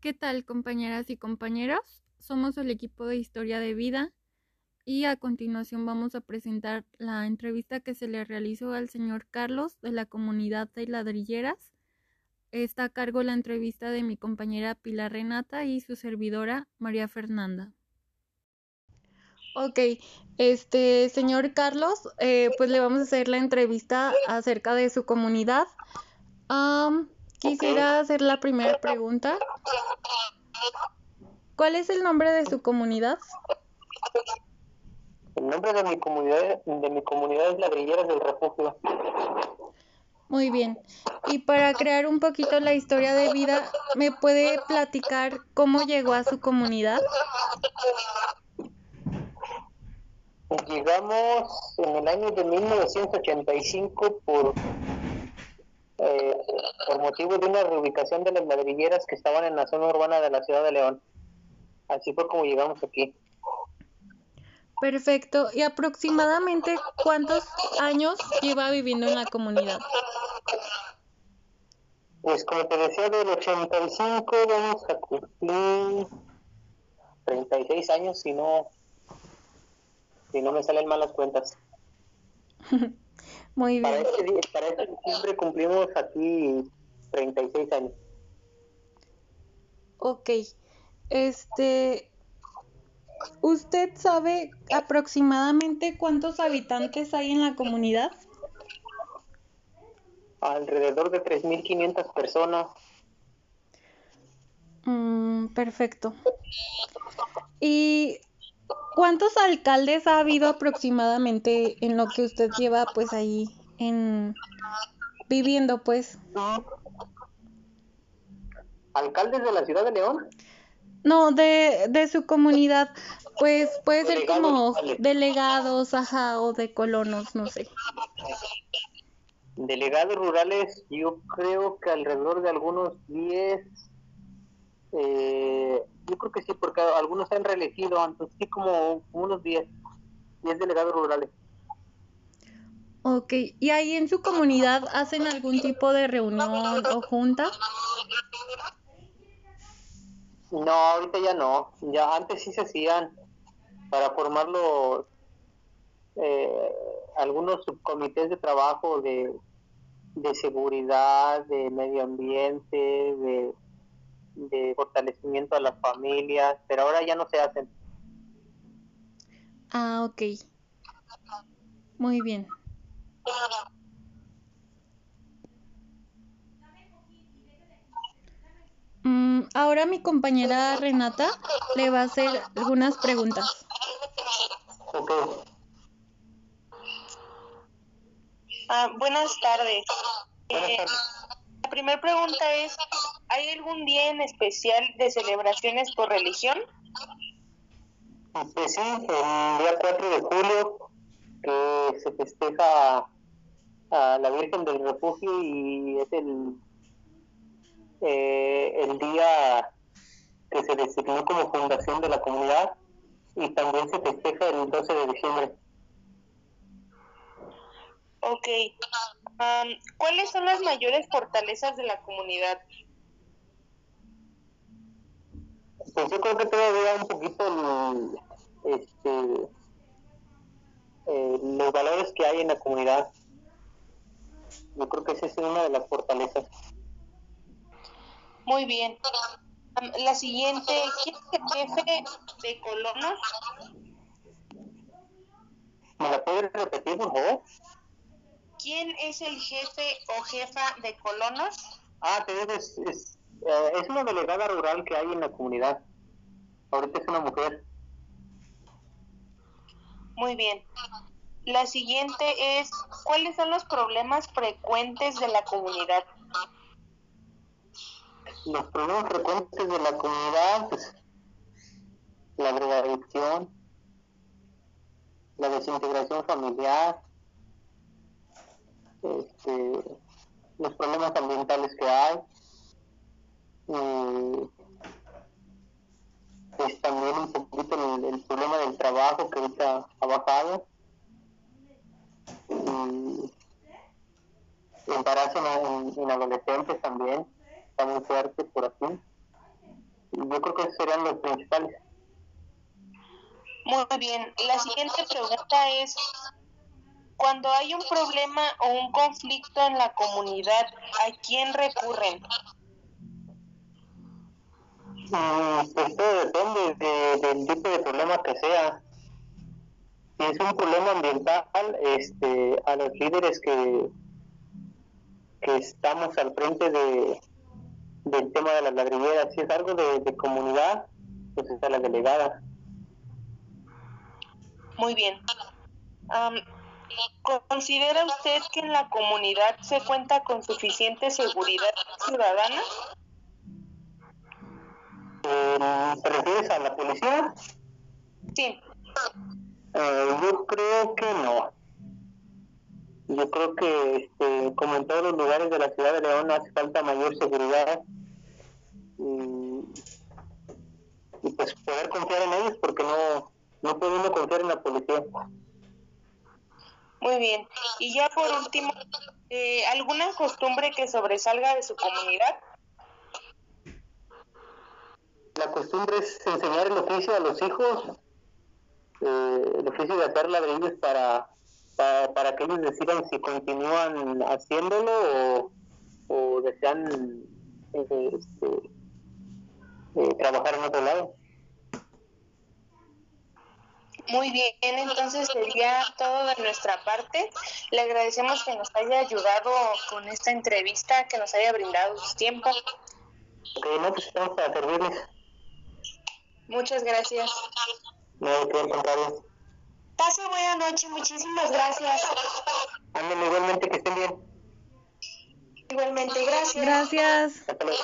¿Qué tal compañeras y compañeros? Somos el equipo de Historia de Vida y a continuación vamos a presentar la entrevista que se le realizó al señor Carlos de la comunidad de ladrilleras. Está a cargo la entrevista de mi compañera Pilar Renata y su servidora María Fernanda. Ok, este señor Carlos, eh, pues le vamos a hacer la entrevista acerca de su comunidad. Quisiera hacer la primera pregunta. ¿Cuál es el nombre de su comunidad? El nombre de mi comunidad, de mi comunidad es Ladrilleras del Refugio. Muy bien. Y para crear un poquito la historia de vida, ¿me puede platicar cómo llegó a su comunidad? Llegamos en el año de 1985 por por motivo de una reubicación de las ladrilleras que estaban en la zona urbana de la ciudad de León. Así fue como llegamos aquí. Perfecto. ¿Y aproximadamente cuántos años lleva viviendo en la comunidad? Pues como te decía, del 85 vamos a cumplir 36 años, si no, si no me salen mal las cuentas. Muy bien. Este para este, diciembre cumplimos aquí 36 años. Ok. Este. ¿Usted sabe aproximadamente cuántos habitantes hay en la comunidad? Alrededor de 3.500 personas. Mm, perfecto. ¿Y ¿Cuántos alcaldes ha habido aproximadamente en lo que usted lleva pues ahí en viviendo pues? ¿Alcaldes de la ciudad de León? No, de, de su comunidad. Pues puede ser como delegados, ajá, o de colonos, no sé. Delegados rurales, yo creo que alrededor de algunos 10, eh, yo creo que sí, porque algunos se han reelegido, entonces sí como unos 10, 10 delegados rurales. Ok, ¿y ahí en su comunidad hacen algún tipo de reunión o junta? No, ahorita ya no, ya antes sí se hacían para formar los, eh, algunos subcomités de trabajo de, de seguridad, de medio ambiente, de de fortalecimiento a las familias, pero ahora ya no se hacen. Ah, ok. Muy bien. Mm, ahora mi compañera Renata le va a hacer algunas preguntas. Ah, buenas tardes. Eh, la primera pregunta es, ¿Hay algún día en especial de celebraciones por religión? Pues sí, el día 4 de julio que se festeja a la Virgen del Refugio y es el, eh, el día que se designó como fundación de la comunidad y también se festeja el 12 de diciembre. Ok. ¿Cuáles son las mayores fortalezas de la comunidad? pues yo creo que todavía un poquito este, eh, los valores que hay en la comunidad. Yo creo que esa es una de las fortalezas. Muy bien. La siguiente, ¿quién es el jefe de colonos? ¿Me la puedes repetir, por favor? ¿Quién es el jefe o jefa de colonos? Ah, te digo, es, es, eh, es una delegada rural que hay en la comunidad. Ahorita es una mujer. Muy bien. La siguiente es, ¿cuáles son los problemas frecuentes de la comunidad? Los problemas frecuentes de la comunidad, pues, la drogadicción, la desintegración familiar, este, los problemas ambientales que hay, y pues también un poquito el, problema del trabajo que ahorita ha bajado. Y embarazo en, adolescentes también está muy fuerte por aquí yo creo que serían los principales. Muy bien. La siguiente pregunta es, cuando hay un problema o un conflicto en la comunidad, ¿a quién recurren? Mm, pues todo depende del tipo de problema que sea. Si es un problema ambiental, este, a los líderes que, que estamos al frente de, del tema de las ladrilleras, si es algo de, comunidad, pues está la delegada. Muy bien. ¿Considera usted que en la comunidad se cuenta con suficiente seguridad ciudadana? Eh, ¿Te refieres a la policía? Sí. Eh, yo creo que no. Yo creo que, este, como en todos los lugares de la ciudad de León, hace falta mayor seguridad y, pues poder confiar en ellos porque no, no podemos confiar en la policía. Muy bien. Y ya por último, eh, ¿alguna costumbre que sobresalga de su comunidad? La costumbre es enseñar el oficio a los hijos, eh, el oficio de hacer ladrillos para, para, que ellos decidan si continúan haciéndolo o, o desean eh, este, eh, trabajar en otro lado. Muy bien, entonces sería todo de nuestra parte. Le agradecemos que nos haya ayudado con esta entrevista, que nos haya brindado su tiempo. Ok, no, pues estamos para servirles. Muchas gracias. No, que contrario. Pase buena noche, muchísimas gracias. Ándale, igualmente, que estén bien. Igualmente, gracias. Gracias. Hasta luego.